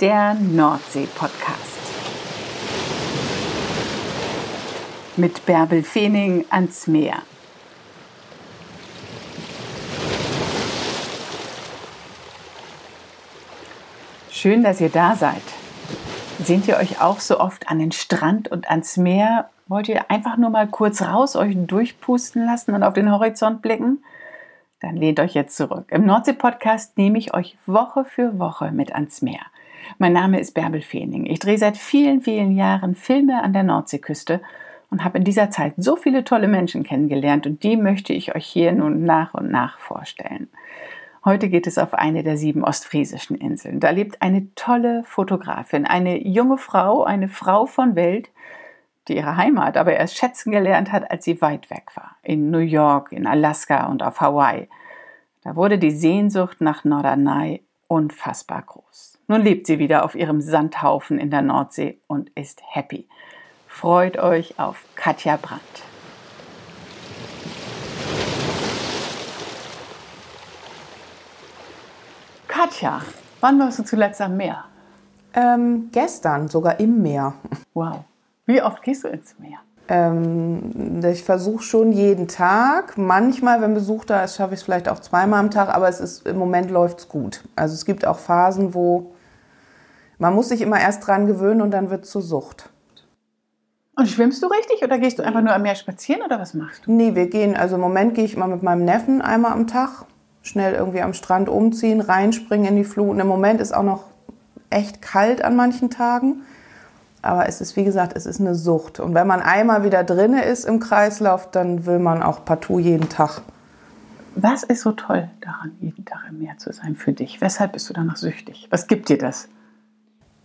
der Nordsee-Podcast. Mit Bärbel Feening ans Meer. Schön, dass ihr da seid. Sehnt ihr euch auch so oft an den Strand und ans Meer? Wollt ihr einfach nur mal kurz raus euch durchpusten lassen und auf den Horizont blicken? Dann lehnt euch jetzt zurück. Im Nordsee-Podcast nehme ich euch Woche für Woche mit ans Meer. Mein Name ist Bärbel Feening. Ich drehe seit vielen, vielen Jahren Filme an der Nordseeküste und habe in dieser Zeit so viele tolle Menschen kennengelernt und die möchte ich euch hier nun nach und nach vorstellen. Heute geht es auf eine der sieben ostfriesischen Inseln. Da lebt eine tolle Fotografin, eine junge Frau, eine Frau von Welt, die ihre Heimat aber erst schätzen gelernt hat, als sie weit weg war. In New York, in Alaska und auf Hawaii. Da wurde die Sehnsucht nach Norderney unfassbar groß. Nun lebt sie wieder auf ihrem Sandhaufen in der Nordsee und ist happy. Freut euch auf Katja Brandt. Katja, wann warst du zuletzt am Meer? Ähm, gestern, sogar im Meer. Wow. Wie oft gehst du ins Meer? Ähm, ich versuche schon jeden Tag. Manchmal, wenn Besuch da ist, schaffe ich es vielleicht auch zweimal am Tag, aber es ist, im Moment läuft es gut. Also es gibt auch Phasen, wo man muss sich immer erst dran gewöhnen und dann wird es zur Sucht. Und schwimmst du richtig oder gehst du einfach nur am Meer spazieren oder was machst du? Nee, wir gehen, also im Moment gehe ich immer mit meinem Neffen einmal am Tag, schnell irgendwie am Strand umziehen, reinspringen in die Flut. Und im Moment ist auch noch echt kalt an manchen Tagen. Aber es ist, wie gesagt, es ist eine Sucht. Und wenn man einmal wieder drinne ist im Kreislauf, dann will man auch partout jeden Tag. Was ist so toll daran, jeden Tag im Meer zu sein für dich? Weshalb bist du danach süchtig? Was gibt dir das?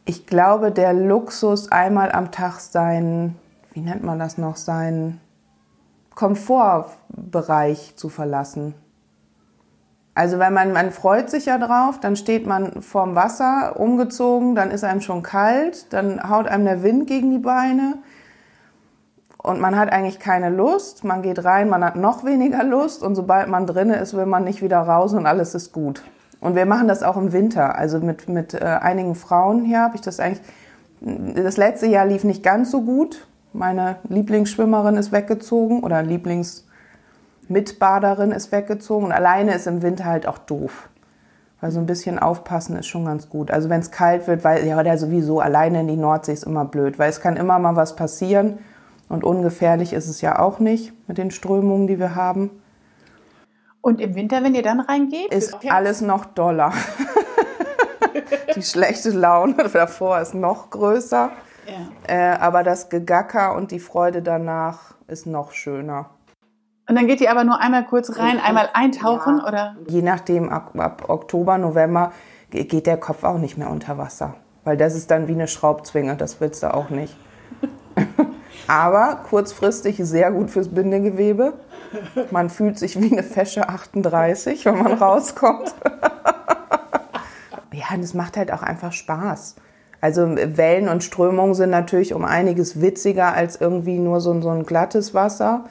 Ich glaube, der Luxus, einmal am Tag sein, wie nennt man das noch, seinen Komfortbereich zu verlassen. Also wenn man, man freut sich ja drauf, dann steht man vorm Wasser umgezogen, dann ist einem schon kalt, dann haut einem der Wind gegen die Beine und man hat eigentlich keine Lust. Man geht rein, man hat noch weniger Lust und sobald man drinne ist, will man nicht wieder raus und alles ist gut. Und wir machen das auch im Winter. Also mit, mit äh, einigen Frauen hier habe ich das eigentlich. Das letzte Jahr lief nicht ganz so gut. Meine Lieblingsschwimmerin ist weggezogen oder Lieblings Mitbaderin ist weggezogen und alleine ist im Winter halt auch doof. Weil so ein bisschen aufpassen ist schon ganz gut. Also wenn es kalt wird, weil ja der sowieso alleine in die Nordsee ist immer blöd, weil es kann immer mal was passieren und ungefährlich ist es ja auch nicht mit den Strömungen, die wir haben. Und im Winter, wenn ihr dann reingeht, ist alles noch doller. die schlechte Laune davor ist noch größer. Ja. Äh, aber das Gegacker und die Freude danach ist noch schöner. Und dann geht die aber nur einmal kurz rein, einmal eintauchen, ja. oder? Je nachdem, ab, ab, Oktober, November geht der Kopf auch nicht mehr unter Wasser. Weil das ist dann wie eine Schraubzwinge, das willst du auch nicht. aber kurzfristig sehr gut fürs Bindegewebe. Man fühlt sich wie eine Fesche 38, wenn man rauskommt. ja, und es macht halt auch einfach Spaß. Also Wellen und Strömungen sind natürlich um einiges witziger als irgendwie nur so, so ein glattes Wasser.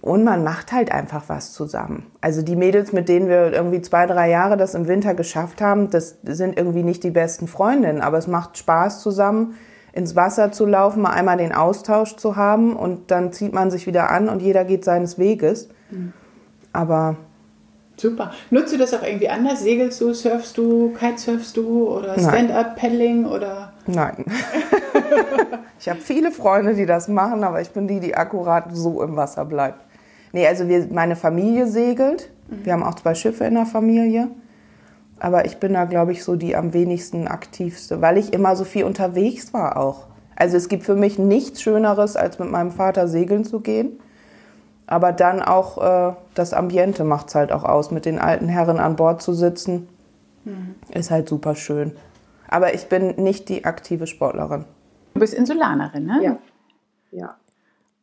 Und man macht halt einfach was zusammen. Also die Mädels, mit denen wir irgendwie zwei, drei Jahre das im Winter geschafft haben, das sind irgendwie nicht die besten Freundinnen, aber es macht Spaß zusammen ins Wasser zu laufen, mal einmal den Austausch zu haben und dann zieht man sich wieder an und jeder geht seines Weges. Mhm. Aber Super. Nutzt du das auch irgendwie anders? Segelst du, surfst du, kitesurfst du oder Stand-up-Paddling oder? Nein. ich habe viele Freunde, die das machen, aber ich bin die, die akkurat so im Wasser bleibt. Nee, also wir, meine Familie segelt. Mhm. Wir haben auch zwei Schiffe in der Familie. Aber ich bin da, glaube ich, so die am wenigsten aktivste, weil ich immer so viel unterwegs war auch. Also es gibt für mich nichts Schöneres, als mit meinem Vater segeln zu gehen. Aber dann auch äh, das Ambiente macht es halt auch aus, mit den alten Herren an Bord zu sitzen. Mhm. Ist halt super schön. Aber ich bin nicht die aktive Sportlerin. Du bist Insulanerin, ne? Ja. ja.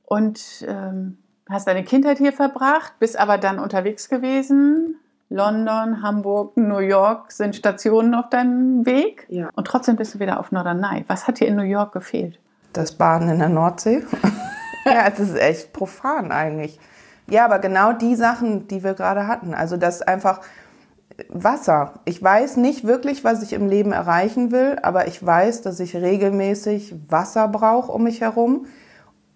Und ähm, hast deine Kindheit hier verbracht, bist aber dann unterwegs gewesen. London, Hamburg, New York sind Stationen auf deinem Weg. Ja. Und trotzdem bist du wieder auf Norderney. Was hat dir in New York gefehlt? Das Baden in der Nordsee. ja, es ist echt profan eigentlich. Ja, aber genau die Sachen, die wir gerade hatten. Also, dass einfach Wasser. Ich weiß nicht wirklich, was ich im Leben erreichen will, aber ich weiß, dass ich regelmäßig Wasser brauche um mich herum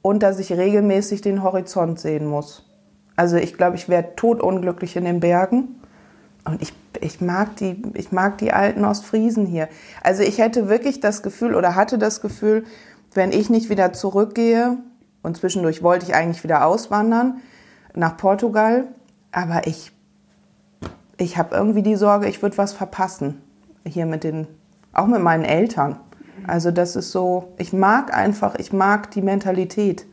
und dass ich regelmäßig den Horizont sehen muss. Also ich glaube, ich wäre totunglücklich in den Bergen. Und ich, ich, mag die, ich mag die alten Ostfriesen hier. Also ich hätte wirklich das Gefühl oder hatte das Gefühl, wenn ich nicht wieder zurückgehe, und zwischendurch wollte ich eigentlich wieder auswandern nach Portugal, aber ich, ich habe irgendwie die Sorge, ich würde was verpassen. Hier mit den, auch mit meinen Eltern. Also das ist so, ich mag einfach, ich mag die Mentalität.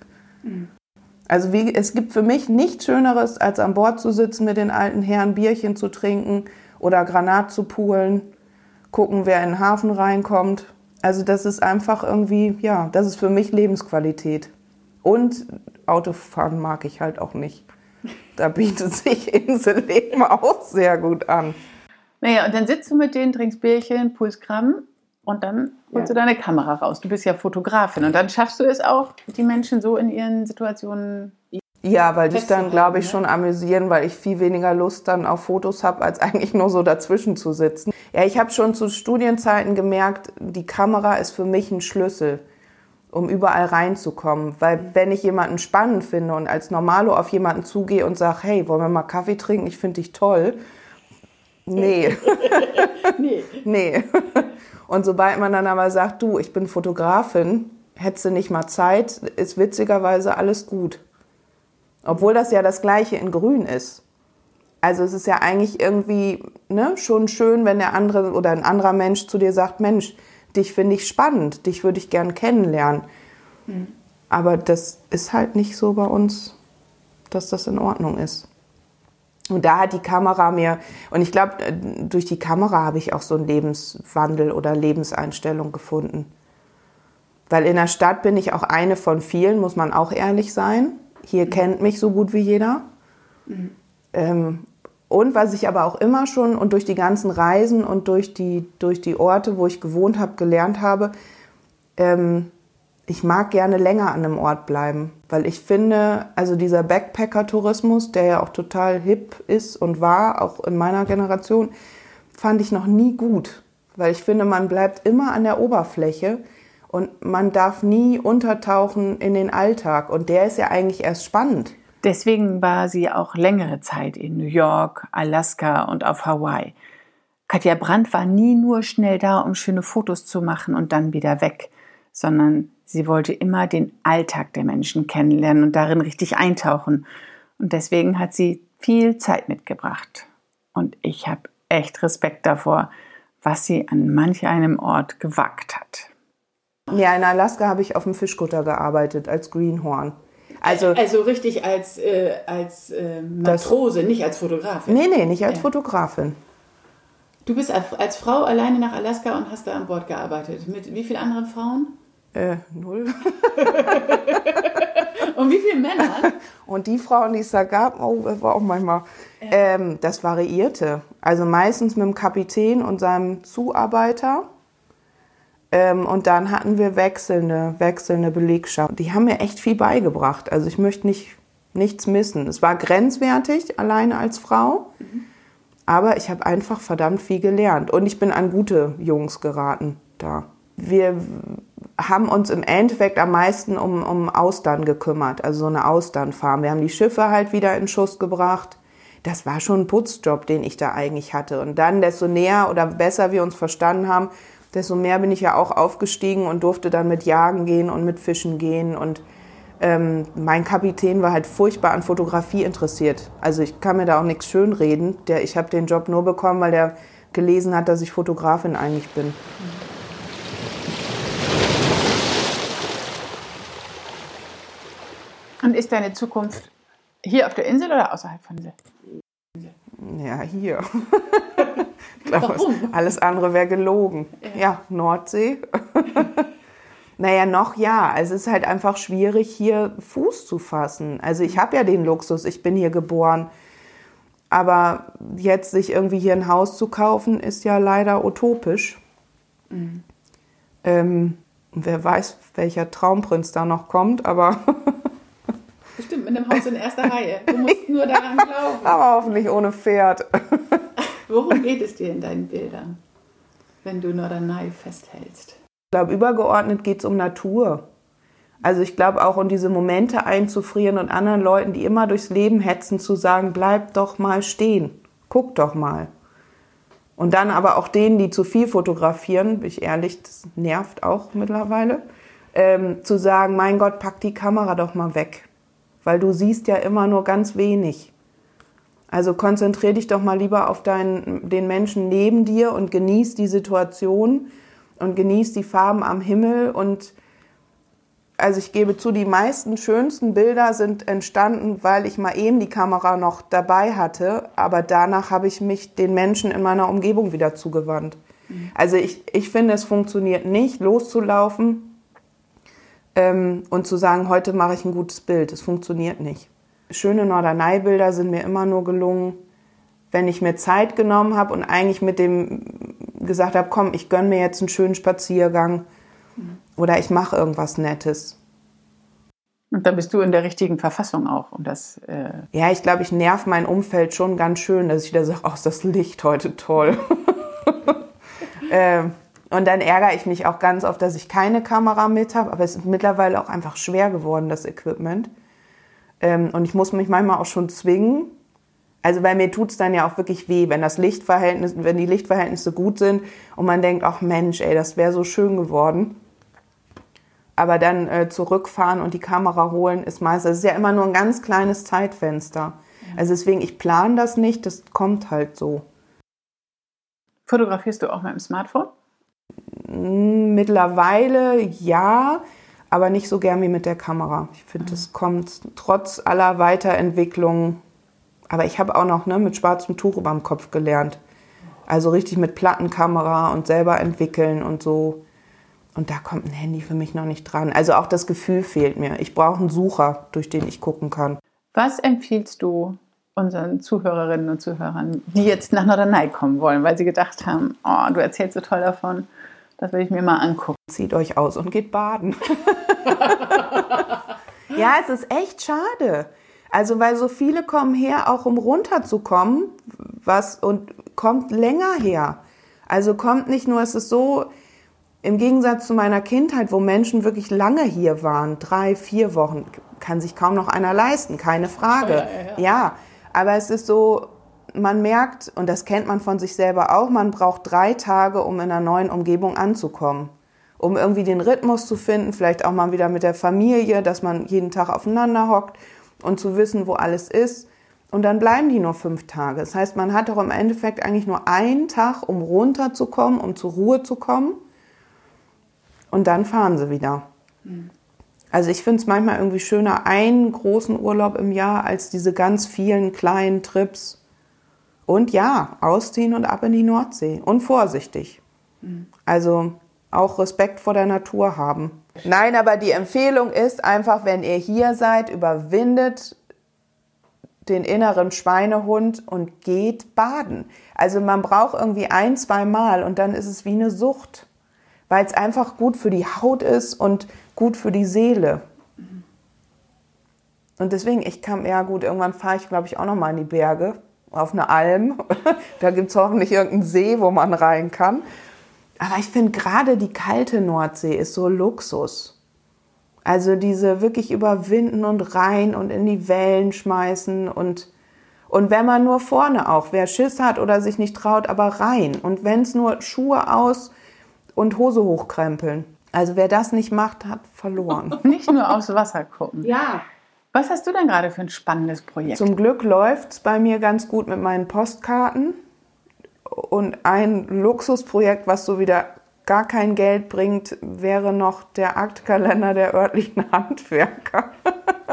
Also wie, es gibt für mich nichts Schöneres, als an Bord zu sitzen mit den alten Herren, Bierchen zu trinken oder Granat zu poolen, gucken, wer in den Hafen reinkommt. Also das ist einfach irgendwie, ja, das ist für mich Lebensqualität. Und Autofahren mag ich halt auch nicht. Da bietet sich Inselleben auch sehr gut an. Naja, und dann sitzt du mit denen, trinkst Bierchen, Pulskram und dann holst ja. du deine Kamera raus. Du bist ja Fotografin und dann schaffst du es auch, die Menschen so in ihren Situationen. Ja, weil dich dann, glaube ich, ne? schon amüsieren, weil ich viel weniger Lust dann auf Fotos habe, als eigentlich nur so dazwischen zu sitzen. Ja, ich habe schon zu Studienzeiten gemerkt, die Kamera ist für mich ein Schlüssel, um überall reinzukommen. Weil wenn ich jemanden spannend finde und als Normalo auf jemanden zugehe und sage, hey, wollen wir mal Kaffee trinken, ich finde dich toll. Nee. nee. nee. Und sobald man dann aber sagt, du, ich bin Fotografin, hättest du nicht mal Zeit, ist witzigerweise alles gut. Obwohl das ja das gleiche in Grün ist. Also es ist ja eigentlich irgendwie ne, schon schön, wenn der andere oder ein anderer Mensch zu dir sagt, Mensch, dich finde ich spannend, dich würde ich gern kennenlernen. Mhm. Aber das ist halt nicht so bei uns, dass das in Ordnung ist. Und da hat die Kamera mir, und ich glaube, äh, durch die Kamera habe ich auch so einen Lebenswandel oder Lebenseinstellung gefunden. Weil in der Stadt bin ich auch eine von vielen, muss man auch ehrlich sein. Hier mhm. kennt mich so gut wie jeder. Mhm. Ähm, und was ich aber auch immer schon und durch die ganzen Reisen und durch die, durch die Orte, wo ich gewohnt habe, gelernt habe, ähm, ich mag gerne länger an einem Ort bleiben, weil ich finde, also dieser Backpacker-Tourismus, der ja auch total hip ist und war, auch in meiner Generation, fand ich noch nie gut, weil ich finde, man bleibt immer an der Oberfläche und man darf nie untertauchen in den Alltag und der ist ja eigentlich erst spannend. Deswegen war sie auch längere Zeit in New York, Alaska und auf Hawaii. Katja Brandt war nie nur schnell da, um schöne Fotos zu machen und dann wieder weg, sondern Sie wollte immer den Alltag der Menschen kennenlernen und darin richtig eintauchen. Und deswegen hat sie viel Zeit mitgebracht. Und ich habe echt Respekt davor, was sie an manch einem Ort gewagt hat. Ja, in Alaska habe ich auf dem Fischkutter gearbeitet als Greenhorn. Also, also richtig als, äh, als äh, Matrose, das, nicht als Fotografin. Nee, nee, nicht als ja. Fotografin. Du bist als Frau alleine nach Alaska und hast da an Bord gearbeitet. Mit wie vielen anderen Frauen? Äh, null. Und wie viele Männer? Und die Frauen, die es da gab, oh, das war auch manchmal, ja. ähm, das variierte. Also meistens mit dem Kapitän und seinem Zuarbeiter. Ähm, und dann hatten wir wechselnde, wechselnde Belegschaft. Die haben mir echt viel beigebracht. Also ich möchte nicht, nichts missen. Es war grenzwertig, alleine als Frau. Mhm. Aber ich habe einfach verdammt viel gelernt. Und ich bin an gute Jungs geraten da. Wir haben uns im Endeffekt am meisten um, um Austern gekümmert, also so eine Austernfarm. Wir haben die Schiffe halt wieder in Schuss gebracht. Das war schon ein Putzjob, den ich da eigentlich hatte. Und dann, desto näher oder besser wir uns verstanden haben, desto mehr bin ich ja auch aufgestiegen und durfte dann mit Jagen gehen und mit Fischen gehen. Und ähm, mein Kapitän war halt furchtbar an Fotografie interessiert. Also ich kann mir da auch nichts schönreden. Der, ich habe den Job nur bekommen, weil der gelesen hat, dass ich Fotografin eigentlich bin. Und ist deine Zukunft hier auf der Insel oder außerhalb von der Insel? Ja, hier. glaube, Warum? Alles andere wäre gelogen. Ja, ja Nordsee. naja, noch ja. Also es ist halt einfach schwierig, hier Fuß zu fassen. Also ich habe ja den Luxus, ich bin hier geboren. Aber jetzt sich irgendwie hier ein Haus zu kaufen, ist ja leider utopisch. Mhm. Ähm, wer weiß, welcher Traumprinz da noch kommt, aber Bestimmt, mit einem Haus in erster Reihe. Du musst nur daran glauben. Aber hoffentlich ohne Pferd. Worum geht es dir in deinen Bildern, wenn du Norderney festhältst? Ich glaube, übergeordnet geht es um Natur. Also ich glaube auch um diese Momente einzufrieren und anderen Leuten, die immer durchs Leben hetzen, zu sagen, bleib doch mal stehen, guck doch mal. Und dann aber auch denen, die zu viel fotografieren, bin ich ehrlich, das nervt auch mittlerweile, ähm, zu sagen, mein Gott, pack die Kamera doch mal weg, weil du siehst ja immer nur ganz wenig. Also konzentrier dich doch mal lieber auf deinen, den Menschen neben dir und genieß die Situation und genieß die Farben am Himmel und also ich gebe zu, die meisten schönsten Bilder sind entstanden, weil ich mal eben die Kamera noch dabei hatte, aber danach habe ich mich den Menschen in meiner Umgebung wieder zugewandt. Mhm. Also ich, ich finde, es funktioniert nicht, loszulaufen ähm, und zu sagen, heute mache ich ein gutes Bild. Es funktioniert nicht. Schöne Norderney-Bilder sind mir immer nur gelungen, wenn ich mir Zeit genommen habe und eigentlich mit dem gesagt habe, komm, ich gönne mir jetzt einen schönen Spaziergang oder ich mache irgendwas Nettes. Und dann bist du in der richtigen Verfassung auch. Und das, äh ja, ich glaube, ich nerv mein Umfeld schon ganz schön, dass ich wieder sage, ach, ist das Licht heute toll. ähm, und dann ärgere ich mich auch ganz oft, dass ich keine Kamera mit habe. Aber es ist mittlerweile auch einfach schwer geworden, das Equipment. Ähm, und ich muss mich manchmal auch schon zwingen. Also bei mir tut es dann ja auch wirklich weh, wenn das Lichtverhältnis, wenn die Lichtverhältnisse gut sind und man denkt, ach Mensch, ey, das wäre so schön geworden. Aber dann äh, zurückfahren und die Kamera holen ist meistens, es ist ja immer nur ein ganz kleines Zeitfenster. Also deswegen, ich plane das nicht, das kommt halt so. Fotografierst du auch mit dem Smartphone? Mittlerweile ja, aber nicht so gern wie mit der Kamera. Ich finde, es kommt trotz aller Weiterentwicklungen. Aber ich habe auch noch ne, mit schwarzem Tuch über dem Kopf gelernt. Also richtig mit Plattenkamera und selber entwickeln und so. Und da kommt ein Handy für mich noch nicht dran. Also auch das Gefühl fehlt mir. Ich brauche einen Sucher, durch den ich gucken kann. Was empfiehlst du unseren Zuhörerinnen und Zuhörern, die jetzt nach Norderney kommen wollen, weil sie gedacht haben, oh, du erzählst so toll davon, das will ich mir mal angucken. Zieht euch aus und geht baden. ja, es ist echt schade. Also, weil so viele kommen her, auch um runterzukommen, was und kommt länger her. Also kommt nicht nur, es ist so, im Gegensatz zu meiner Kindheit, wo Menschen wirklich lange hier waren, drei, vier Wochen, kann sich kaum noch einer leisten, keine Frage. Ja, ja, ja. ja, aber es ist so, man merkt, und das kennt man von sich selber auch, man braucht drei Tage, um in einer neuen Umgebung anzukommen. Um irgendwie den Rhythmus zu finden, vielleicht auch mal wieder mit der Familie, dass man jeden Tag aufeinander hockt und zu wissen, wo alles ist. Und dann bleiben die nur fünf Tage. Das heißt, man hat doch im Endeffekt eigentlich nur einen Tag, um runterzukommen, um zur Ruhe zu kommen und dann fahren sie wieder. Mhm. Also ich finde es manchmal irgendwie schöner, einen großen Urlaub im Jahr als diese ganz vielen kleinen Trips. Und ja, ausziehen und ab in die Nordsee. Und vorsichtig. Mhm. Also auch Respekt vor der Natur haben. Nein, aber die Empfehlung ist einfach, wenn ihr hier seid, überwindet den inneren Schweinehund und geht baden. Also man braucht irgendwie ein, zwei Mal und dann ist es wie eine Sucht weil es einfach gut für die Haut ist und gut für die Seele. Und deswegen, ich kam, ja gut, irgendwann fahre ich, glaube ich, auch noch mal in die Berge, auf eine Alm. da gibt es hoffentlich irgendeinen See, wo man rein kann. Aber ich finde gerade die kalte Nordsee ist so Luxus. Also diese wirklich überwinden und rein und in die Wellen schmeißen und und wenn man nur vorne auch, wer Schiss hat oder sich nicht traut, aber rein. Und wenn es nur Schuhe aus und Hose hochkrempeln. Also wer das nicht macht, hat verloren. nicht nur aufs Wasser gucken. Ja. Was hast du denn gerade für ein spannendes Projekt? Zum Glück läuft es bei mir ganz gut mit meinen Postkarten. Und ein Luxusprojekt, was so wieder gar kein Geld bringt, wäre noch der Aktkalender der örtlichen Handwerker.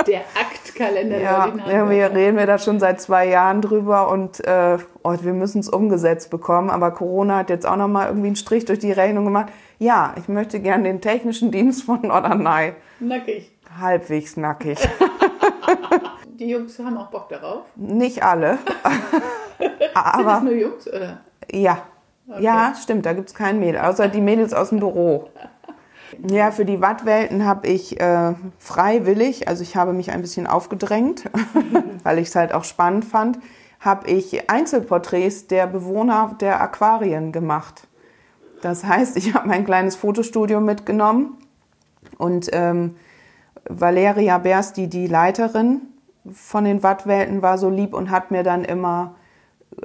Der Aktkalender der örtlichen Handwerker. Ja, wir reden wir da schon seit zwei Jahren drüber und äh, oh, wir müssen es umgesetzt bekommen. Aber Corona hat jetzt auch nochmal irgendwie einen Strich durch die Rechnung gemacht. Ja, ich möchte gerne den technischen Dienst von Norderney. Nackig. Halbwegs nackig. Die Jungs haben auch Bock darauf? Nicht alle. Aber, Sind das nur Jungs, oder? Ja, Okay. Ja, stimmt, da gibt es kein Mädel, außer die Mädels aus dem Büro. Ja, für die Wattwelten habe ich äh, freiwillig, also ich habe mich ein bisschen aufgedrängt, weil ich es halt auch spannend fand, habe ich Einzelporträts der Bewohner der Aquarien gemacht. Das heißt, ich habe mein kleines Fotostudio mitgenommen und ähm, Valeria Bersti, die Leiterin von den Wattwelten, war so lieb und hat mir dann immer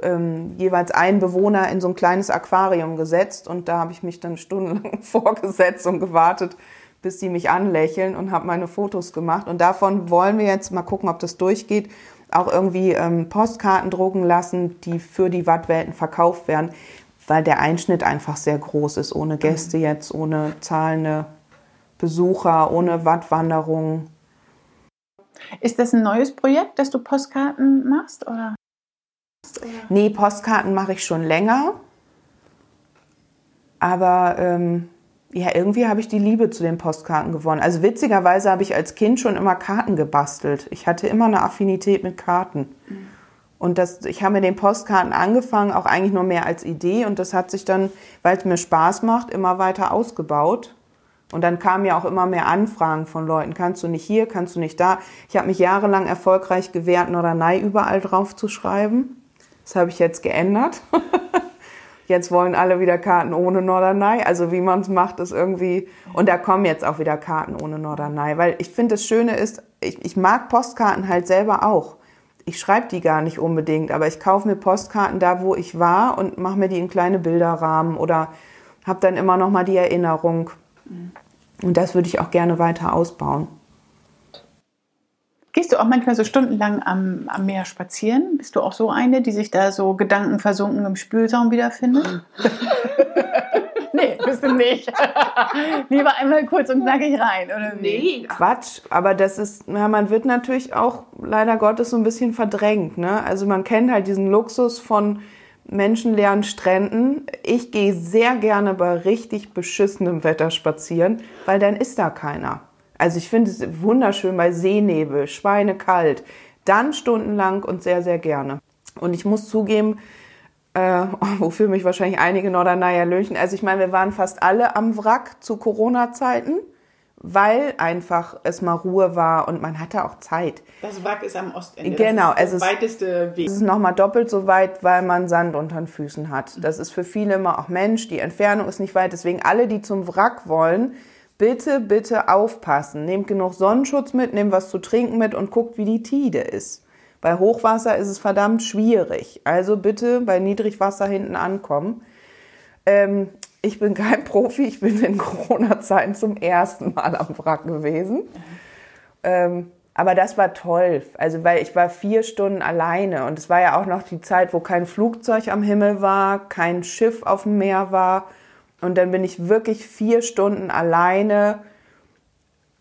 ähm, jeweils einen Bewohner in so ein kleines Aquarium gesetzt und da habe ich mich dann stundenlang vorgesetzt und gewartet, bis die mich anlächeln und habe meine Fotos gemacht. Und davon wollen wir jetzt mal gucken, ob das durchgeht, auch irgendwie ähm, Postkarten drucken lassen, die für die Wattwelten verkauft werden, weil der Einschnitt einfach sehr groß ist, ohne Gäste mhm. jetzt, ohne zahlende Besucher, ohne Wattwanderung. Ist das ein neues Projekt, dass du Postkarten machst? Oder? Nee, Postkarten mache ich schon länger. Aber ähm, ja, irgendwie habe ich die Liebe zu den Postkarten gewonnen. Also witzigerweise habe ich als Kind schon immer Karten gebastelt. Ich hatte immer eine Affinität mit Karten. Mhm. Und das, ich habe mit den Postkarten angefangen, auch eigentlich nur mehr als Idee. Und das hat sich dann, weil es mir Spaß macht, immer weiter ausgebaut. Und dann kamen ja auch immer mehr Anfragen von Leuten. Kannst du nicht hier, kannst du nicht da? Ich habe mich jahrelang erfolgreich gewehrt, Norderney überall drauf zu schreiben. Das habe ich jetzt geändert. jetzt wollen alle wieder Karten ohne Norderney. Also wie man es macht, ist irgendwie. Und da kommen jetzt auch wieder Karten ohne Norderney. Weil ich finde, das Schöne ist, ich, ich mag Postkarten halt selber auch. Ich schreibe die gar nicht unbedingt, aber ich kaufe mir Postkarten da, wo ich war und mache mir die in kleine Bilderrahmen oder habe dann immer noch mal die Erinnerung. Und das würde ich auch gerne weiter ausbauen. Gehst du auch manchmal so stundenlang am, am Meer spazieren? Bist du auch so eine, die sich da so gedankenversunken im Spülsaum wiederfindet? nee, bist du nicht. Lieber einmal kurz und knackig rein, oder wie? Nee, Quatsch. Aber das ist, ja, man wird natürlich auch leider Gottes so ein bisschen verdrängt. Ne? Also man kennt halt diesen Luxus von menschenleeren Stränden. Ich gehe sehr gerne bei richtig beschissenem Wetter spazieren, weil dann ist da keiner. Also ich finde es wunderschön bei Seenebel, schweinekalt, dann stundenlang und sehr, sehr gerne. Und ich muss zugeben, äh, wofür mich wahrscheinlich einige Norderneier löchen. Also ich meine, wir waren fast alle am Wrack zu Corona-Zeiten weil einfach es mal Ruhe war und man hatte auch Zeit. Das Wrack ist am Ostende. Genau, das ist der weiteste Weg. Es ist nochmal doppelt so weit, weil man Sand unter den Füßen hat. Das ist für viele immer auch Mensch, die Entfernung ist nicht weit. Deswegen alle, die zum Wrack wollen, bitte, bitte aufpassen. Nehmt genug Sonnenschutz mit, nehmt was zu trinken mit und guckt, wie die Tide ist. Bei Hochwasser ist es verdammt schwierig. Also bitte bei Niedrigwasser hinten ankommen. Ähm, ich bin kein Profi, ich bin in Corona-Zeiten zum ersten Mal am Wrack gewesen. Ähm, aber das war toll. Also, weil ich war vier Stunden alleine und es war ja auch noch die Zeit, wo kein Flugzeug am Himmel war, kein Schiff auf dem Meer war. Und dann bin ich wirklich vier Stunden alleine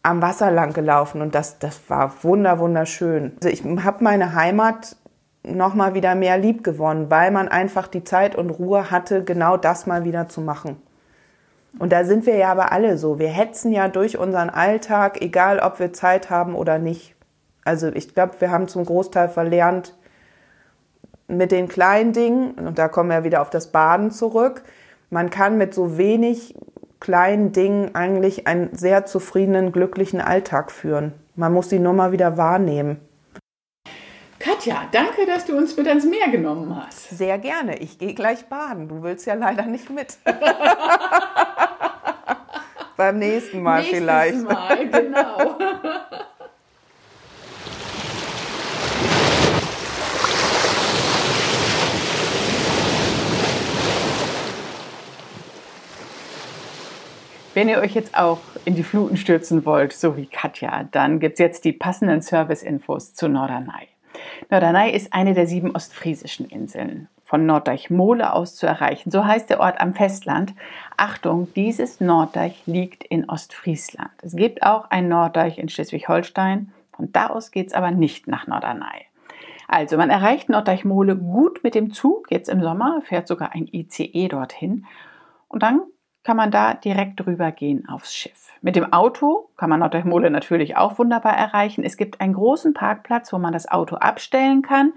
am Wasser lang gelaufen und das, das war wunder, wunderschön. Also ich habe meine Heimat noch mal wieder mehr lieb gewonnen, weil man einfach die Zeit und Ruhe hatte, genau das mal wieder zu machen. Und da sind wir ja aber alle so. Wir hetzen ja durch unseren Alltag, egal ob wir Zeit haben oder nicht. Also ich glaube, wir haben zum Großteil verlernt mit den kleinen Dingen, und da kommen wir wieder auf das Baden zurück, man kann mit so wenig kleinen Dingen eigentlich einen sehr zufriedenen, glücklichen Alltag führen. Man muss die nur mal wieder wahrnehmen. Katja, danke, dass du uns mit ans Meer genommen hast. Sehr gerne. Ich gehe gleich baden. Du willst ja leider nicht mit. Beim nächsten Mal Nächstes vielleicht. Mal, genau. Wenn ihr euch jetzt auch in die Fluten stürzen wollt, so wie Katja, dann gibt es jetzt die passenden Service-Infos zu Norderney. Norderney ist eine der sieben ostfriesischen Inseln. Von Norddeich-Mole aus zu erreichen. So heißt der Ort am Festland. Achtung, dieses Norddeich liegt in Ostfriesland. Es gibt auch ein Norddeich in Schleswig-Holstein. Von da aus geht es aber nicht nach Norderney. Also, man erreicht Norddeich-Mole gut mit dem Zug. Jetzt im Sommer fährt sogar ein ICE dorthin. Und dann kann man da direkt drüber gehen aufs Schiff. Mit dem Auto kann man Norddeich-Mole natürlich auch wunderbar erreichen. Es gibt einen großen Parkplatz, wo man das Auto abstellen kann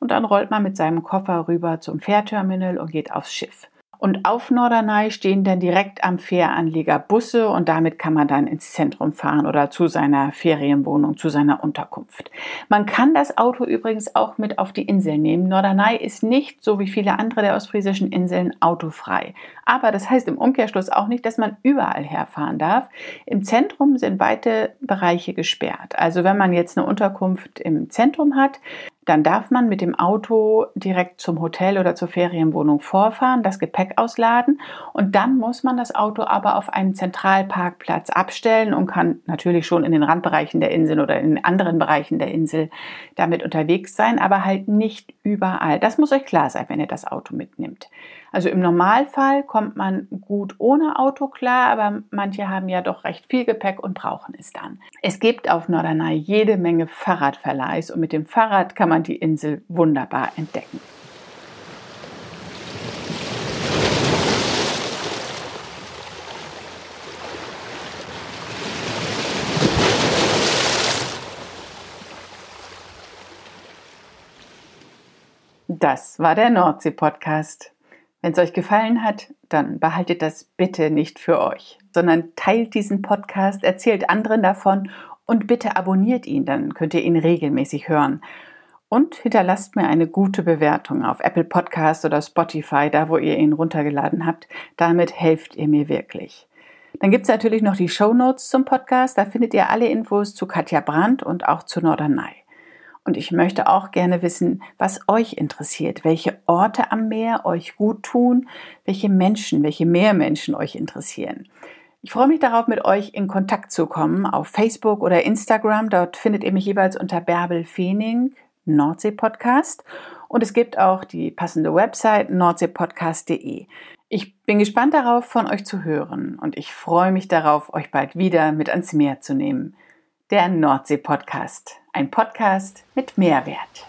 und dann rollt man mit seinem Koffer rüber zum Fährterminal und geht aufs Schiff. Und auf Norderney stehen dann direkt am Fähranleger Busse und damit kann man dann ins Zentrum fahren oder zu seiner Ferienwohnung, zu seiner Unterkunft. Man kann das Auto übrigens auch mit auf die Insel nehmen. Norderney ist nicht, so wie viele andere der ostfriesischen Inseln, autofrei. Aber das heißt im Umkehrschluss auch nicht, dass man überall herfahren darf. Im Zentrum sind weite Bereiche gesperrt. Also wenn man jetzt eine Unterkunft im Zentrum hat, dann darf man mit dem Auto direkt zum Hotel oder zur Ferienwohnung vorfahren, das Gepäck ausladen und dann muss man das Auto aber auf einem Zentralparkplatz abstellen und kann natürlich schon in den Randbereichen der Insel oder in anderen Bereichen der Insel damit unterwegs sein, aber halt nicht überall. Das muss euch klar sein, wenn ihr das Auto mitnimmt. Also im Normalfall kommt man gut ohne Auto klar, aber manche haben ja doch recht viel Gepäck und brauchen es dann. Es gibt auf Norderney jede Menge Fahrradverleihs und mit dem Fahrrad kann man die Insel wunderbar entdecken. Das war der Nordsee-Podcast. Wenn es euch gefallen hat, dann behaltet das bitte nicht für euch, sondern teilt diesen Podcast, erzählt anderen davon und bitte abonniert ihn, dann könnt ihr ihn regelmäßig hören. Und hinterlasst mir eine gute Bewertung auf Apple Podcast oder Spotify, da wo ihr ihn runtergeladen habt. Damit helft ihr mir wirklich. Dann gibt es natürlich noch die Show Notes zum Podcast. Da findet ihr alle Infos zu Katja Brandt und auch zu Norderney. Und ich möchte auch gerne wissen, was euch interessiert, welche Orte am Meer euch gut tun, welche Menschen, welche Meermenschen euch interessieren. Ich freue mich darauf, mit euch in Kontakt zu kommen auf Facebook oder Instagram. Dort findet ihr mich jeweils unter Bärbel Feening, Nordsee Podcast. Und es gibt auch die passende Website nordseepodcast.de. Ich bin gespannt darauf, von euch zu hören und ich freue mich darauf, euch bald wieder mit ans Meer zu nehmen der Nordsee-Podcast. Ein Podcast mit Mehrwert.